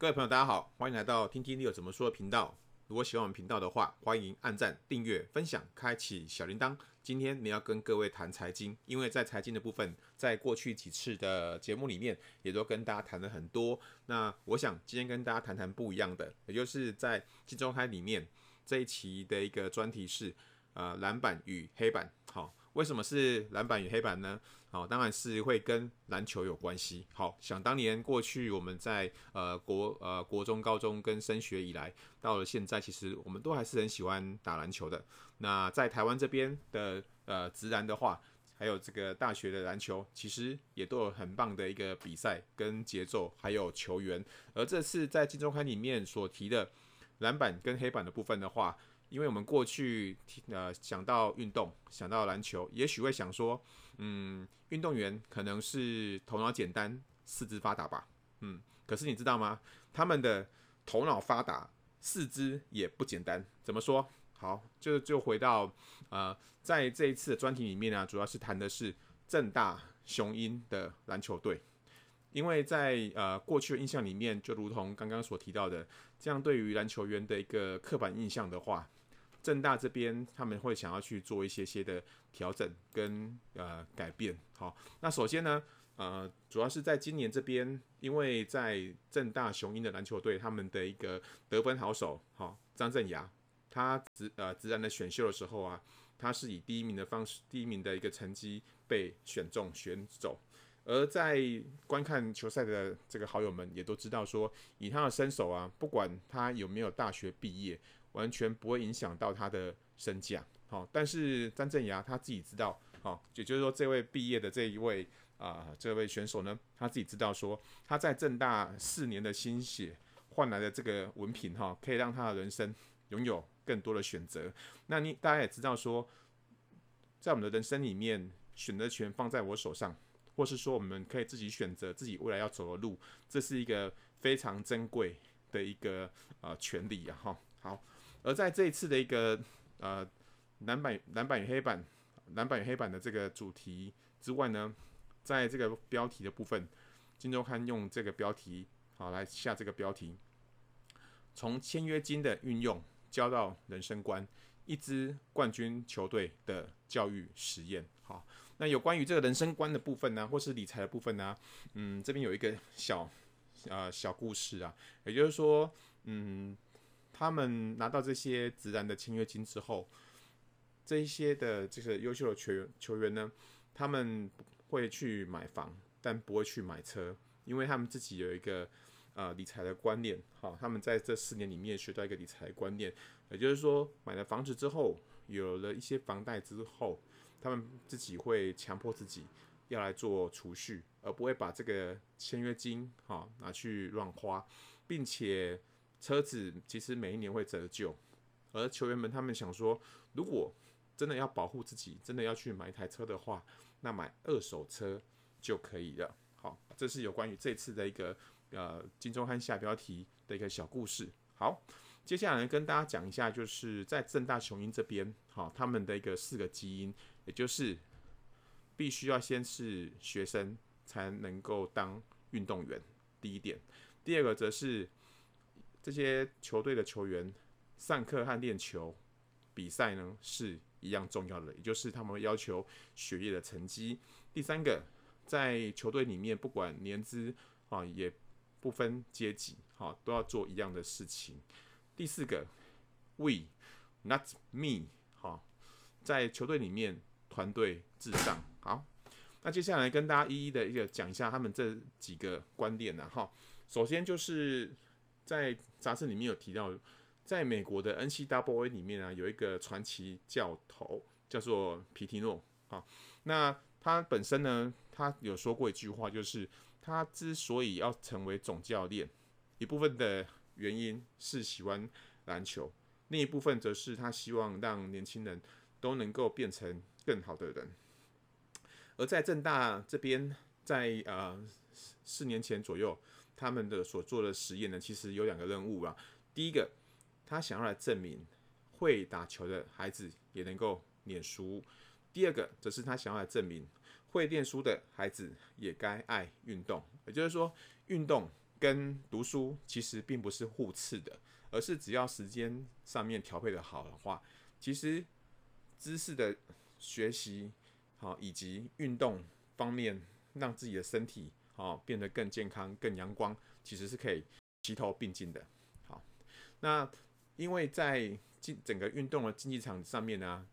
各位朋友，大家好，欢迎来到听听你有怎么说的频道。如果喜欢我们频道的话，欢迎按赞、订阅、分享、开启小铃铛。今天你要跟各位谈财经，因为在财经的部分，在过去几次的节目里面，也都跟大家谈了很多。那我想今天跟大家谈谈不一样的，也就是在《金周刊》里面这一期的一个专题是呃蓝板与黑板。好。为什么是篮板与黑板呢？好，当然是会跟篮球有关系。好，想当年过去我们在呃国呃国中、高中跟升学以来，到了现在，其实我们都还是很喜欢打篮球的。那在台湾这边的呃职篮的话，还有这个大学的篮球，其实也都有很棒的一个比赛跟节奏，还有球员。而这次在《今周刊》里面所提的篮板跟黑板的部分的话，因为我们过去呃想到运动，想到篮球，也许会想说，嗯，运动员可能是头脑简单、四肢发达吧，嗯，可是你知道吗？他们的头脑发达，四肢也不简单。怎么说？好，就就回到呃，在这一次的专题里面呢，主要是谈的是正大雄鹰的篮球队，因为在呃过去的印象里面，就如同刚刚所提到的，这样对于篮球员的一个刻板印象的话。正大这边他们会想要去做一些些的调整跟呃改变。好，那首先呢，呃，主要是在今年这边，因为在正大雄鹰的篮球队，他们的一个得分好手，好，张镇雅，他直呃直男的选秀的时候啊，他是以第一名的方式，第一名的一个成绩被选中选走。而在观看球赛的这个好友们也都知道说，以他的身手啊，不管他有没有大学毕业。完全不会影响到他的身价，好，但是张镇衙他自己知道，好，也就是说这位毕业的这一位啊、这位选手呢，他自己知道说他在政大四年的心血换来的这个文凭，哈，可以让他的人生拥有更多的选择。那你大家也知道说，在我们的人生里面，选择权放在我手上，或是说我们可以自己选择自己未来要走的路，这是一个非常珍贵的一个呃权利啊，哈，好。而在这一次的一个呃篮板篮板与黑板篮板与黑板的这个主题之外呢，在这个标题的部分，金周刊用这个标题好来下这个标题，从签约金的运用教到人生观，一支冠军球队的教育实验。好，那有关于这个人生观的部分呢，或是理财的部分呢，嗯，这边有一个小呃小故事啊，也就是说，嗯。他们拿到这些自然的签约金之后，这一些的这个优秀的球员球员呢，他们会去买房，但不会去买车，因为他们自己有一个呃理财的观念。好，他们在这四年里面学到一个理财观念，也就是说，买了房子之后，有了一些房贷之后，他们自己会强迫自己要来做储蓄，而不会把这个签约金好拿去乱花，并且。车子其实每一年会折旧，而球员们他们想说，如果真的要保护自己，真的要去买一台车的话，那买二手车就可以了。好，这是有关于这次的一个呃《金钟汉》下标题的一个小故事。好，接下来跟大家讲一下，就是在正大雄鹰这边，好，他们的一个四个基因，也就是必须要先是学生才能够当运动员，第一点；第二个则是。这些球队的球员上课和练球比赛呢是一样重要的，也就是他们会要求学业的成绩。第三个，在球队里面，不管年资啊，也不分阶级，好，都要做一样的事情。第四个，We not me，好，在球队里面团队至上。好，那接下来跟大家一一的一个讲一下他们这几个观点呢。哈，首先就是。在杂志里面有提到，在美国的 NCAA 里面啊，有一个传奇教头叫做皮提诺啊。那他本身呢，他有说过一句话，就是他之所以要成为总教练，一部分的原因是喜欢篮球，另一部分则是他希望让年轻人都能够变成更好的人。而在正大这边，在呃四年前左右。他们的所做的实验呢，其实有两个任务啊。第一个，他想要来证明会打球的孩子也能够念书；第二个，则是他想要来证明会念书的孩子也该爱运动。也就是说，运动跟读书其实并不是互斥的，而是只要时间上面调配的好的话，其实知识的学习好以及运动方面，让自己的身体哦变得更健康、更阳光，其实是可以齐头并进的。好，那因为在竞整个运动的竞技场上面呢，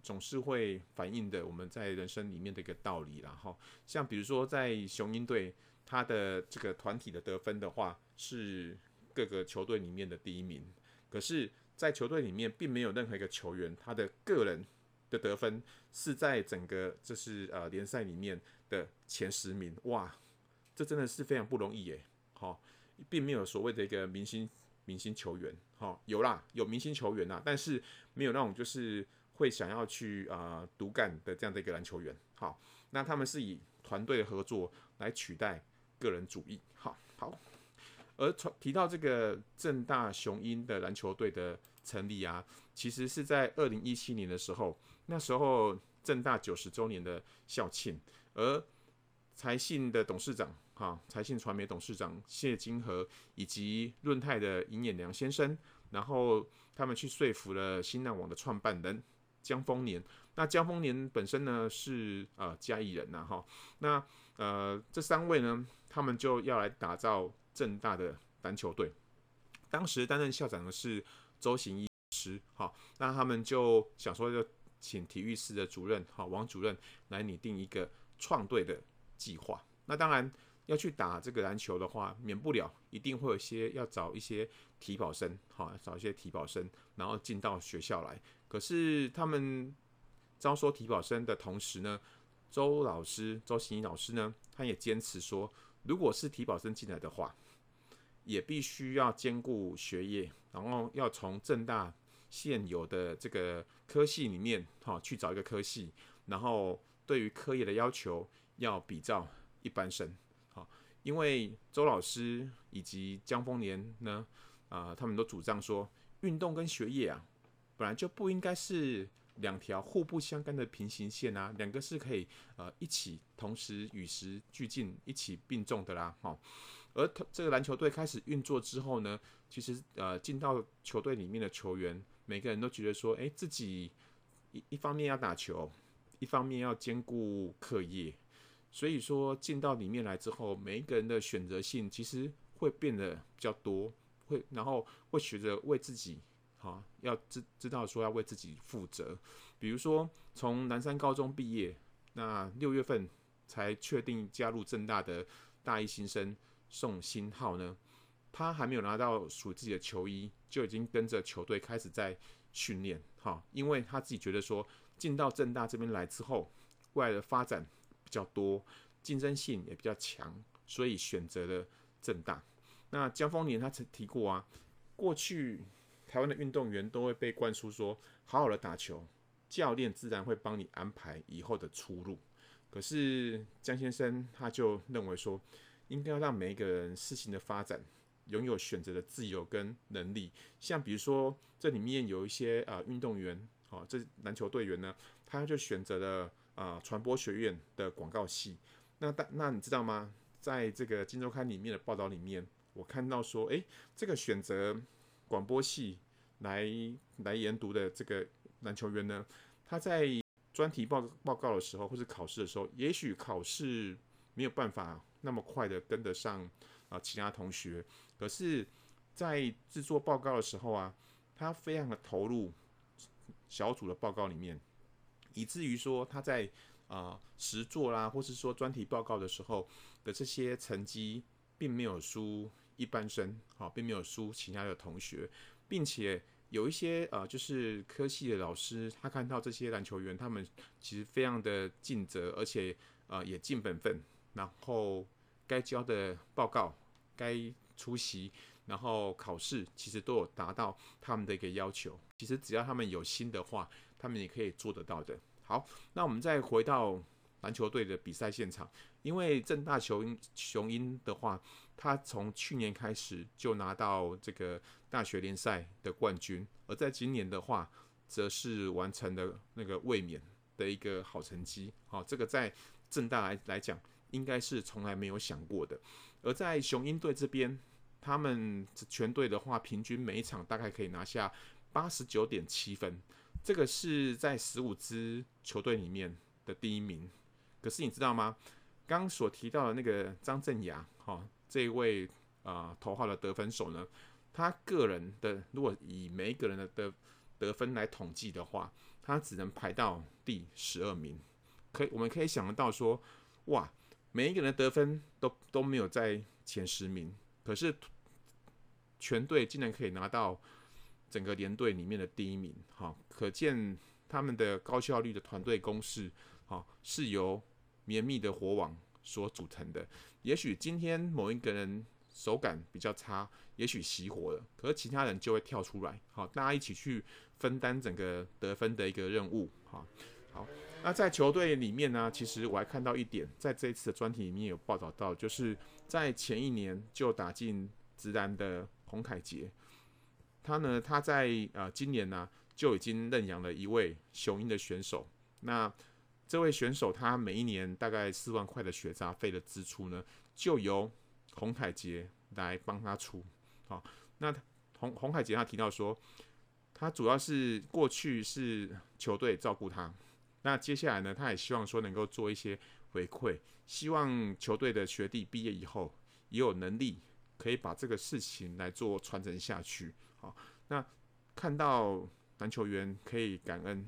总是会反映的我们在人生里面的一个道理，然后像比如说在雄鹰队，他的这个团体的得分的话是各个球队里面的第一名，可是，在球队里面并没有任何一个球员他的个人的得分是在整个就是呃联赛里面的前十名，哇，这真的是非常不容易耶，好，并没有所谓的一个明星明星球员，好，有啦，有明星球员呐，但是没有那种就是。会想要去啊独干的这样的一个篮球员，好，那他们是以团队的合作来取代个人主义，好好。而从提到这个正大雄鹰的篮球队的成立啊，其实是在二零一七年的时候，那时候正大九十周年的校庆，而财信的董事长，哈，财信传媒董事长谢金河以及润泰的尹衍梁先生，然后他们去说服了新浪网的创办人。江丰年，那江丰年本身呢是呃嘉义人呐、哈，那呃这三位呢，他们就要来打造正大的篮球队。当时担任校长的是周行一师，好，那他们就想说要请体育室的主任哈王主任来拟定一个创队的计划。那当然要去打这个篮球的话，免不了一定会有一些要找一些体保生，好找一些体保生，然后进到学校来。可是他们招收体保生的同时呢，周老师周行一老师呢，他也坚持说，如果是体保生进来的话，也必须要兼顾学业，然后要从正大现有的这个科系里面哈去找一个科系，然后对于科业的要求要比照一般生，好，因为周老师以及江丰年呢，啊，他们都主张说，运动跟学业啊。本来就不应该是两条互不相干的平行线啊，两个是可以呃一起同时与时俱进、一起并重的啦，哈。而他这个篮球队开始运作之后呢，其实呃进到球队里面的球员，每个人都觉得说，哎，自己一一方面要打球，一方面要兼顾课业，所以说进到里面来之后，每一个人的选择性其实会变得比较多，会然后会学着为自己。好，要知知道说要为自己负责。比如说，从南山高中毕业，那六月份才确定加入正大的大一新生宋新浩呢，他还没有拿到属于自己的球衣，就已经跟着球队开始在训练。哈，因为他自己觉得说，进到正大这边来之后，未来的发展较多，竞争性也比较强，所以选择了政大。那江丰年他曾提过啊，过去。台湾的运动员都会被灌输说，好好的打球，教练自然会帮你安排以后的出路。可是江先生他就认为说，应该要让每一个人事情的发展，拥有选择的自由跟能力。像比如说，这里面有一些啊运动员，哦，这篮球队员呢，他就选择了啊传播学院的广告系。那但那你知道吗？在这个《金周刊》里面的报道里面，我看到说，诶，这个选择广播系。来来研读的这个篮球员呢，他在专题报报告的时候，或是考试的时候，也许考试没有办法那么快的跟得上啊其他同学，可是，在制作报告的时候啊，他非常的投入小组的报告里面，以至于说他在啊实作啦，或是说专题报告的时候的这些成绩，并没有输一般生，好，并没有输其他的同学。并且有一些呃，就是科系的老师，他看到这些篮球员，他们其实非常的尽责，而且呃也尽本分，然后该交的报告、该出席，然后考试，其实都有达到他们的一个要求。其实只要他们有心的话，他们也可以做得到的。好，那我们再回到篮球队的比赛现场，因为正大雄鹰雄鹰的话，他从去年开始就拿到这个大学联赛的冠军，而在今年的话，则是完成了那个卫冕的一个好成绩。好，这个在正大来来讲，应该是从来没有想过的。而在雄鹰队这边，他们全队的话，平均每一场大概可以拿下八十九点七分，这个是在十五支球队里面的第一名。可是你知道吗？刚所提到的那个张镇雅，哈，这一位啊、头号的得分手呢，他个人的如果以每一个人的得得分来统计的话，他只能排到第十二名。可以，我们可以想得到说，哇，每一个人的得分都都没有在前十名，可是。全队竟然可以拿到整个连队里面的第一名，哈，可见他们的高效率的团队攻势，哈，是由绵密的火网所组成的。也许今天某一个人手感比较差，也许熄火了，可是其他人就会跳出来，好，大家一起去分担整个得分的一个任务，哈，好。那在球队里面呢，其实我还看到一点，在这一次的专题里面有报道到，就是在前一年就打进直男的。洪凯杰，他呢，他在呃今年呢就已经认养了一位雄鹰的选手。那这位选手他每一年大概四万块的学杂费的支出呢，就由洪凯杰来帮他出。好，那洪洪凯杰他提到说，他主要是过去是球队照顾他，那接下来呢，他也希望说能够做一些回馈，希望球队的学弟毕业以后也有能力。可以把这个事情来做传承下去，好，那看到篮球员可以感恩，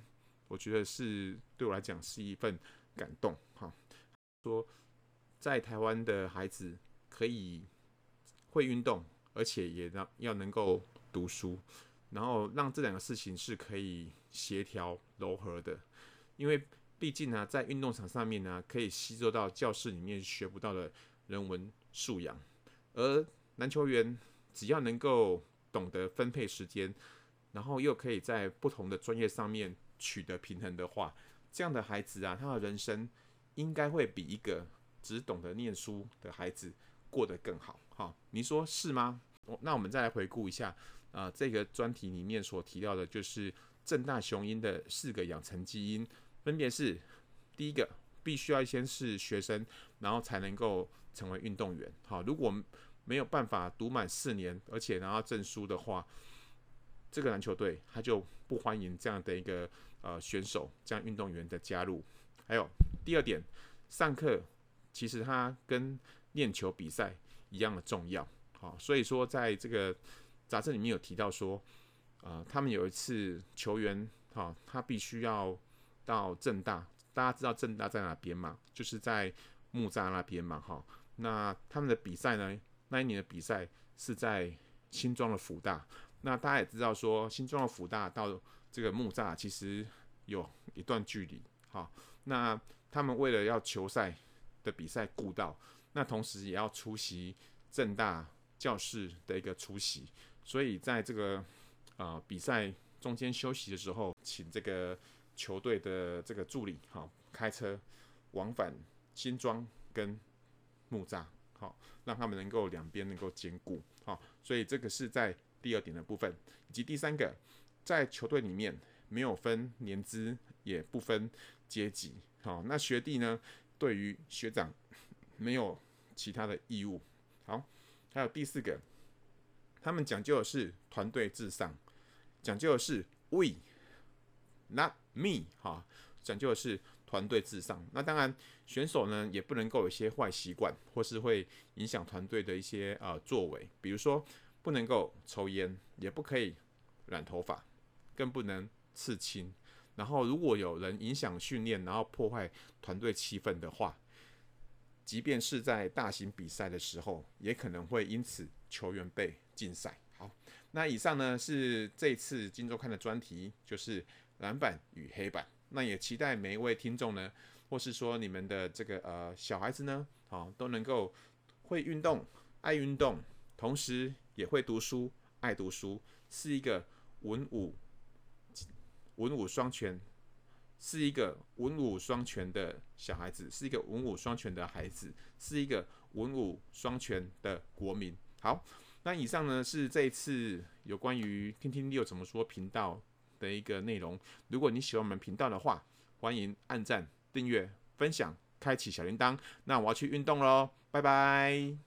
我觉得是对我来讲是一份感动，哈。说在台湾的孩子可以会运动，而且也让要能够读书，然后让这两个事情是可以协调柔和的，因为毕竟呢，在运动场上面呢，可以吸收到教室里面学不到的人文素养，而篮球员只要能够懂得分配时间，然后又可以在不同的专业上面取得平衡的话，这样的孩子啊，他的人生应该会比一个只懂得念书的孩子过得更好。哈，你说是吗？那我们再来回顾一下啊、这个专题里面所提到的，就是正大雄鹰的四个养成基因，分别是第一个，必须要先是学生，然后才能够成为运动员。好，如果没有办法读满四年，而且拿到证书的话，这个篮球队他就不欢迎这样的一个呃选手，这样运动员的加入。还有第二点，上课其实他跟练球比赛一样的重要。好，所以说在这个杂志里面有提到说，呃，他们有一次球员哈，他必须要到正大，大家知道正大在哪边嘛？就是在木栅那边嘛，哈。那他们的比赛呢？那一年的比赛是在新庄的辅大，那大家也知道说，新庄的辅大到这个木栅其实有一段距离，好，那他们为了要球赛的比赛顾到，那同时也要出席正大教室的一个出席，所以在这个呃比赛中间休息的时候，请这个球队的这个助理好开车往返新庄跟木栅。好，让他们能够两边能够兼顾，好，所以这个是在第二点的部分，以及第三个，在球队里面没有分年资，也不分阶级，好，那学弟呢，对于学长没有其他的义务，好，还有第四个，他们讲究的是团队至上，讲究的是 we not me，哈，讲究的是。团队至上，那当然选手呢也不能够有一些坏习惯，或是会影响团队的一些呃作为，比如说不能够抽烟，也不可以染头发，更不能刺青。然后如果有人影响训练，然后破坏团队气氛的话，即便是在大型比赛的时候，也可能会因此球员被禁赛。好，那以上呢是这次金周刊的专题，就是篮板与黑板。那也期待每一位听众呢，或是说你们的这个呃小孩子呢，好都能够会运动、爱运动，同时也会读书、爱读书，是一个文武文武双全，是一个文武双全的小孩子，是一个文武双全的孩子，是一个文武双全的国民。好，那以上呢是这一次有关于听听六怎么说频道的一个内容，如果你喜欢我们频道的话，欢迎按赞、订阅、分享，开启小铃铛。那我要去运动喽，拜拜。